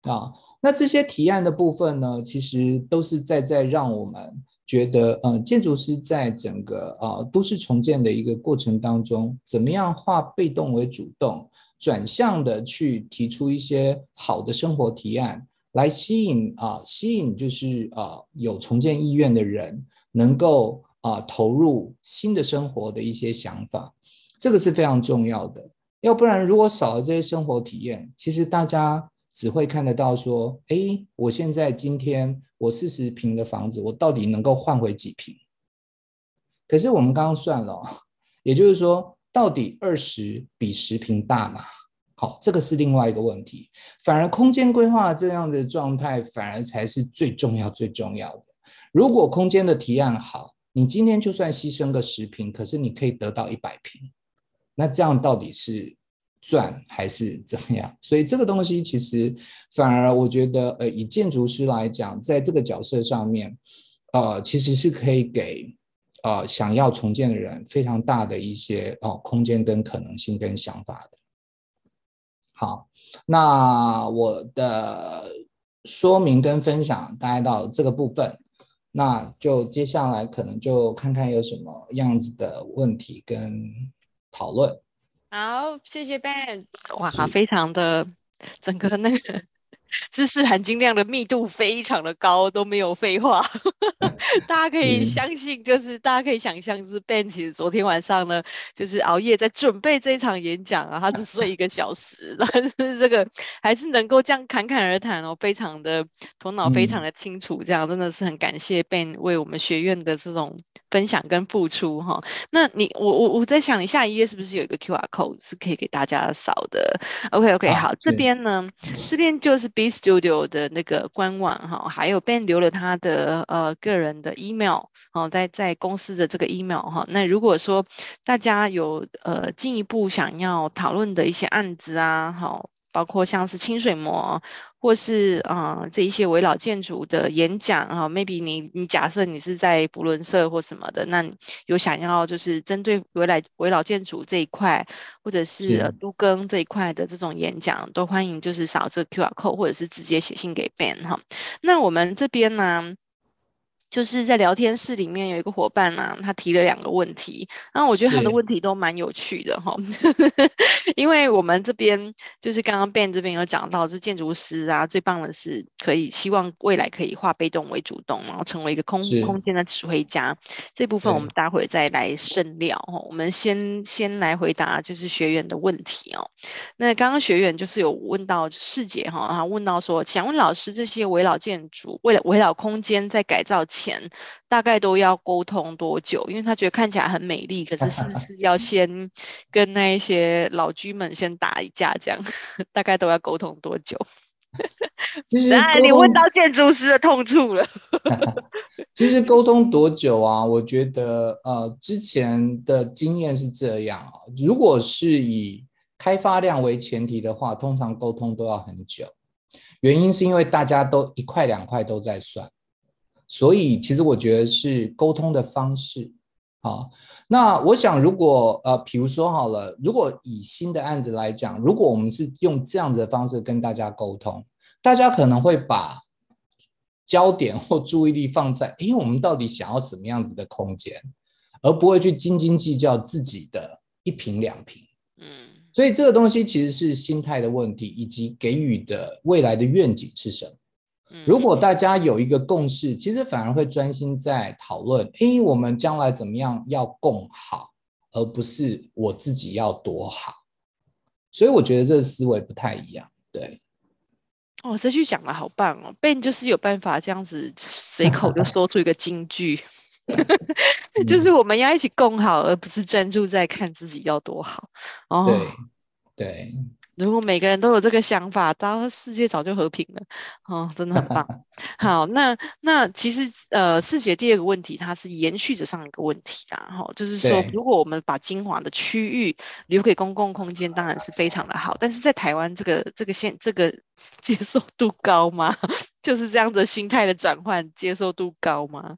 啊。那这些提案的部分呢，其实都是在在让我们觉得，呃，建筑师在整个啊都市重建的一个过程当中，怎么样化被动为主动，转向的去提出一些好的生活提案，来吸引啊吸引就是啊有重建意愿的人。能够啊、投入新的生活的一些想法，这个是非常重要的。要不然，如果少了这些生活体验，其实大家只会看得到说：哎，我现在今天我四十平的房子，我到底能够换回几平？可是我们刚刚算了，也就是说，到底二十比十平大嘛？好，这个是另外一个问题。反而空间规划这样的状态，反而才是最重要、最重要的。如果空间的提案好，你今天就算牺牲个十平，可是你可以得到一百平，那这样到底是赚还是怎么样？所以这个东西其实反而我觉得，呃，以建筑师来讲，在这个角色上面，呃，其实是可以给呃想要重建的人非常大的一些哦、空间跟可能性跟想法的。好，那我的说明跟分享大概到这个部分。那就接下来可能就看看有什么样子的问题跟讨论。好，谢谢 Ben。哇，非常的整个那个 知识含金量的密度非常的高，都没有废话。大家可以相信，就是大家可以想象，是 Ben 其实昨天晚上呢，就是熬夜在准备这一场演讲啊，他只 睡一个小时，但是这个还是能够这样侃侃而谈哦，非常的头脑非常的清楚，这样真的是很感谢 Ben 为我们学院的这种分享跟付出哈。那你我我我在想，你下一页是不是有一个 QR code 是可以给大家扫的？OK OK，好，这边呢，这边就是 B Studio 的那个官网哈，还有 Ben 留了他的呃个人的 email 哦，在在公司的这个 email 哈。那如果说大家有呃进一步想要讨论的一些案子啊，好。包括像是清水模，或是啊、呃、这一些危老建筑的演讲啊，maybe 你你假设你是在扶轮社或什么的，那有想要就是针对危老危老建筑这一块，或者是都更这一块的这种演讲，都欢迎就是扫这个 QR code，或者是直接写信给 Ben 哈。那我们这边呢？就是在聊天室里面有一个伙伴啊，他提了两个问题，然后我觉得他的问题都蛮有趣的哈，因为我们这边就是刚刚 Ben 这边有讲到，这建筑师啊最棒的是可以希望未来可以化被动为主动，然后成为一个空空间的指挥家。这部分我们待会再来深聊哈，我们先先来回答就是学员的问题哦。那刚刚学员就是有问到世姐哈，然后问到说，想问老师这些围绕建筑为了围绕空间在改造前大概都要沟通多久？因为他觉得看起来很美丽，可是是不是要 先跟那一些老居们先打一架？这样 大概都要沟通多久？其实你问到建筑师的痛处了。其实沟通多久啊？我觉得呃，之前的经验是这样啊。如果是以开发量为前提的话，通常沟通都要很久。原因是因为大家都一块两块都在算。所以，其实我觉得是沟通的方式，好。那我想，如果呃，比如说好了，如果以新的案子来讲，如果我们是用这样子的方式跟大家沟通，大家可能会把焦点或注意力放在，诶，我们到底想要什么样子的空间，而不会去斤斤计较自己的一瓶两瓶。嗯，所以这个东西其实是心态的问题，以及给予的未来的愿景是什么。如果大家有一个共识，其实反而会专心在讨论，诶，我们将来怎么样要共好，而不是我自己要多好。所以我觉得这个思维不太一样。对，哦，这句讲的好棒哦，Ben 就是有办法这样子随口就说出一个金句，就是我们要一起共好，而不是专注在看自己要多好。哦，对，对。如果每个人都有这个想法，到世界早就和平了。哦，真的很棒。好，那那其实呃，世姐第二个问题，它是延续着上一个问题啦。哈、哦，就是说，如果我们把精华的区域留给公共空间，当然是非常的好。但是在台湾这个这个现这个 接受度高吗？就是这样的心态的转换，接受度高吗？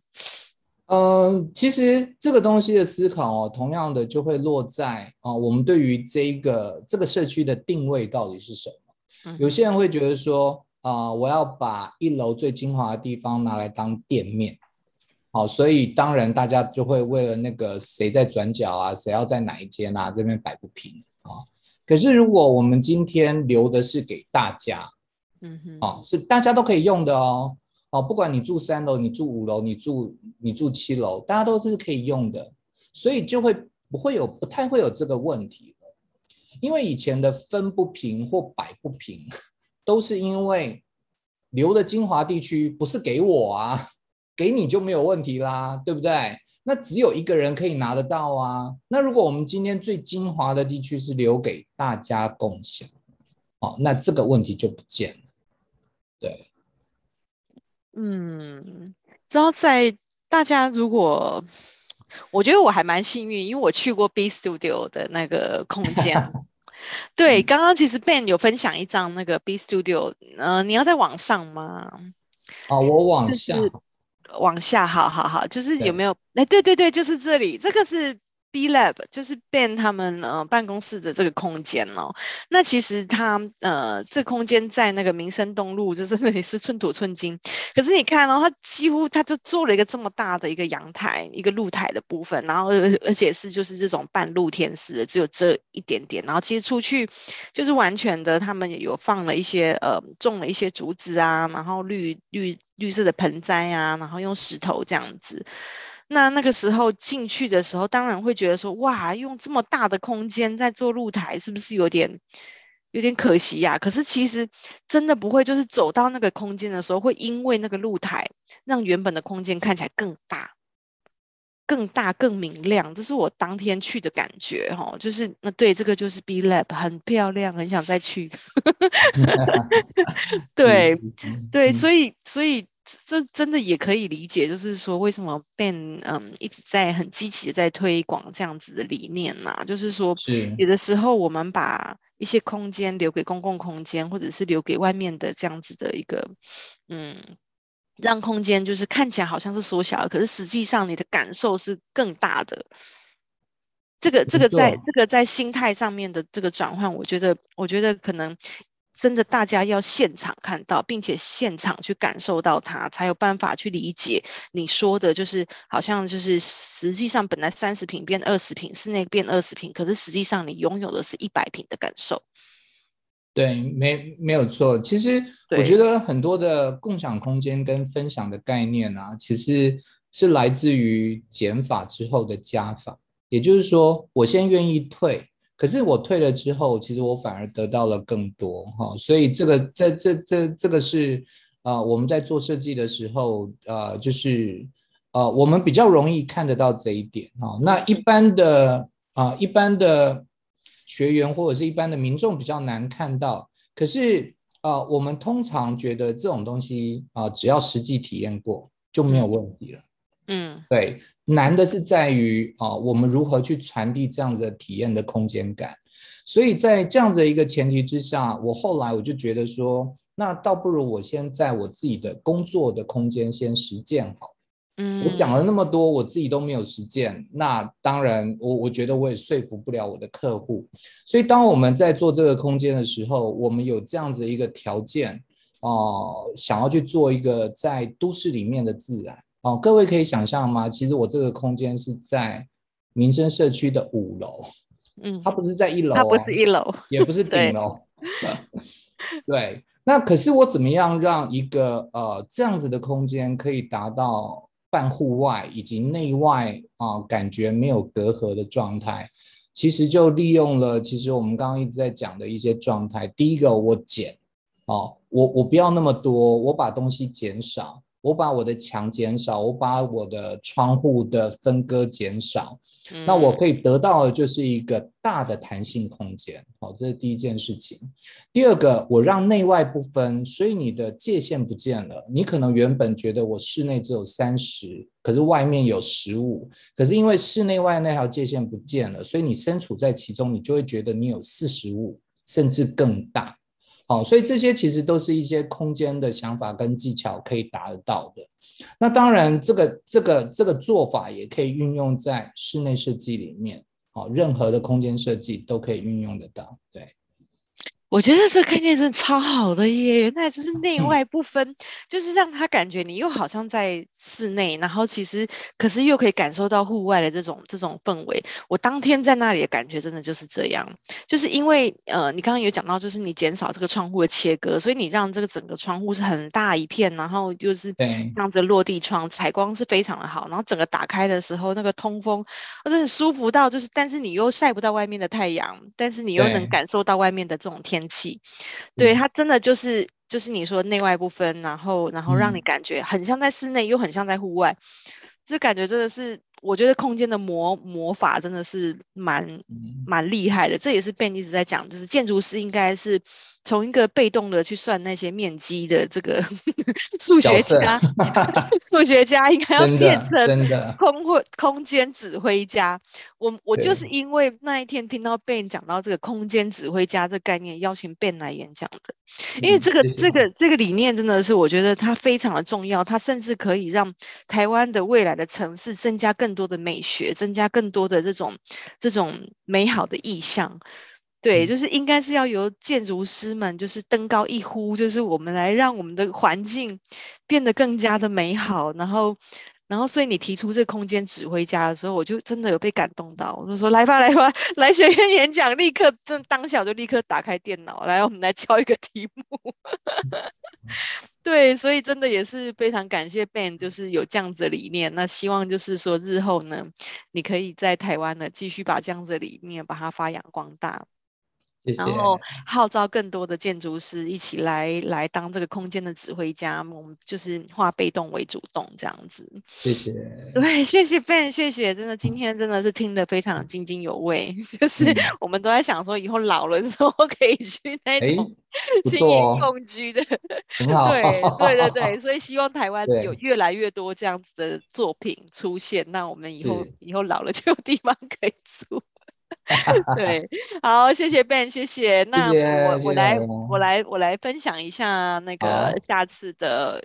嗯，其实这个东西的思考哦，同样的就会落在啊，我们对于这个这个社区的定位到底是什么？有些人会觉得说啊，我要把一楼最精华的地方拿来当店面，好，所以当然大家就会为了那个谁在转角啊，谁要在哪一间啊，这边摆不平啊。可是如果我们今天留的是给大家，嗯哼，啊，是大家都可以用的哦。哦，不管你住三楼，你住五楼，你住你住七楼，大家都是可以用的，所以就会不会有不太会有这个问题了。因为以前的分不平或摆不平，都是因为留的精华地区不是给我啊，给你就没有问题啦，对不对？那只有一个人可以拿得到啊。那如果我们今天最精华的地区是留给大家共享，哦，那这个问题就不见了，对。嗯，知道在大家如果，我觉得我还蛮幸运，因为我去过 B Studio 的那个空间。对，刚刚其实 Ben 有分享一张那个 B Studio，嗯、呃，你要在网上吗？啊，我往下，就是、往下，好好好，就是有没有？哎，对对对，就是这里，这个是 B Lab 就是 Ben 他们呃办公室的这个空间哦，那其实他呃这空间在那个民生东路，就真的也是寸土寸金。可是你看哦，他几乎他就做了一个这么大的一个阳台，一个露台的部分，然后而而且是就是这种半露天式的，只有这一点点。然后其实出去就是完全的，他们也有放了一些呃种了一些竹子啊，然后绿绿绿色的盆栽啊，然后用石头这样子。那那个时候进去的时候，当然会觉得说，哇，用这么大的空间在做露台，是不是有点有点可惜呀？可是其实真的不会，就是走到那个空间的时候，会因为那个露台让原本的空间看起来更大、更大、更明亮。这是我当天去的感觉，哈，就是那对这个就是 B Lab 很漂亮，很想再去。对对，所以所以。这真的也可以理解，就是说为什么 Ben 嗯一直在很积极的在推广这样子的理念呐、啊，就是说有的时候我们把一些空间留给公共空间，或者是留给外面的这样子的一个嗯，让空间就是看起来好像是缩小了，可是实际上你的感受是更大的。这个这个在这个在心态上面的这个转换，我觉得我觉得可能。真的，大家要现场看到，并且现场去感受到它，才有办法去理解你说的，就是好像就是实际上本来三十平变二十平，室内变二十平，可是实际上你拥有的是一百平的感受。对，没没有错。其实我觉得很多的共享空间跟分享的概念啊，其实是来自于减法之后的加法，也就是说，我先愿意退。可是我退了之后，其实我反而得到了更多哈，所以这个这这这这个是呃我们在做设计的时候呃就是呃我们比较容易看得到这一点哈。那一般的啊一般的学员或者是一般的民众比较难看到，可是呃我们通常觉得这种东西啊只要实际体验过就没有问题了。嗯，对，难的是在于啊，我们如何去传递这样子的体验的空间感。所以在这样的一个前提之下，我后来我就觉得说，那倒不如我先在我自己的工作的空间先实践好。嗯，我讲了那么多，我自己都没有实践，那当然我我觉得我也说服不了我的客户。所以当我们在做这个空间的时候，我们有这样子一个条件哦，想要去做一个在都市里面的自然。哦，各位可以想象吗？其实我这个空间是在民生社区的五楼，嗯，它不是在一楼，它不是一楼，也不是 顶楼，对，对。那可是我怎么样让一个呃这样子的空间可以达到半户外以及内外啊、呃、感觉没有隔阂的状态？其实就利用了其实我们刚刚一直在讲的一些状态。第一个，我减，哦，我我不要那么多，我把东西减少。我把我的墙减少，我把我的窗户的分割减少，嗯，那我可以得到的就是一个大的弹性空间。好，这是第一件事情。第二个，我让内外不分，所以你的界限不见了。你可能原本觉得我室内只有三十，可是外面有十五，可是因为室内外那条界限不见了，所以你身处在其中，你就会觉得你有四十五，甚至更大。哦，所以这些其实都是一些空间的想法跟技巧可以达得到的。那当然，这个这个这个做法也可以运用在室内设计里面。好，任何的空间设计都可以运用得到。对。我觉得这概念是超好的耶，原来就是内外不分，嗯，就是让他感觉你又好像在室内，然后其实可是又可以感受到户外的这种这种氛围。我当天在那里的感觉真的就是这样，就是因为呃，你刚刚有讲到，就是你减少这个窗户的切割，所以你让这个整个窗户是很大一片，然后就是这样子落地窗，采光是非常的好，然后整个打开的时候那个通风，而且很舒服到就是，但是你又晒不到外面的太阳，但是你又能感受到外面的这种天。天气，对，它真的就是就是你说内外不分，然后然后让你感觉很像在室内，又很像在户外，这感觉真的是，我觉得空间的魔魔法真的是蛮蛮厉害的。这也是 Ben 一直在讲，就是建筑师应该是从一个被动的去算那些面积的这个 数学家，数学家应该要变成空会空间指挥家。我我就是因为那一天听到 Ben 讲到这个空间指挥家这个概念，邀请 Ben 来演讲的。因为这个这个这个理念真的是我觉得它非常的重要，它甚至可以让台湾的未来的城市增加更多的美学，增加更多的这种这种美好的意象。对，就是应该是要由建筑师们就是登高一呼，就是我们来让我们的环境变得更加的美好。然后，然后，所以你提出这个空间指挥家的时候，我就真的有被感动到。我就说来吧，来吧，来学院演讲，立刻真当下就立刻打开电脑，来，我们来敲一个题目。对，所以真的也是非常感谢 Ben，就是有这样子的理念。那希望就是说日后呢，你可以在台湾呢继续把这样子的理念把它发扬光大。谢谢。然后号召更多的建筑师一起来来当这个空间的指挥家，我们就是化被动为主动这样子。谢谢。对，谢谢 Ben，谢谢，真的今天真的是听得非常津津有味。嗯、就是我们都在想说，以后老了之后可以去那种青年共居的。对对对对，所以希望台湾有越来越多这样子的作品出现，那我们以后以后老了就有地方可以住。对，好，谢谢 Ben，谢谢。那我我来我来我来分享一下那个下次的。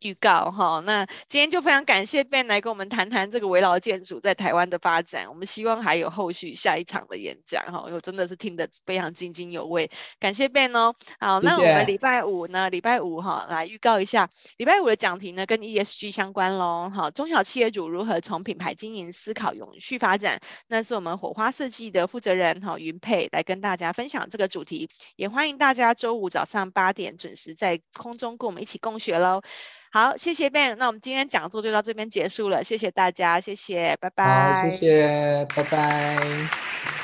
预告哈，那今天就非常感谢 Ben 来跟我们谈谈这个危老建筑在台湾的发展。我们希望还有后续下一场的演讲哈，我真的是听得非常津津有味。感谢 Ben 哦。好，那我们礼拜五呢？礼拜五哈，来预告一下礼拜五的讲题呢，跟 ESG 相关喽。好，中小企业主如何从品牌经营思考永续发展？那是我们火花设计的负责人哈云佩来跟大家分享这个主题。也欢迎大家周五早上八点准时在空中跟我们一起共学喽。好，谢谢 Ben，那我们今天讲座就到这边结束了，谢谢大家，谢谢，拜拜。好，谢谢，拜拜。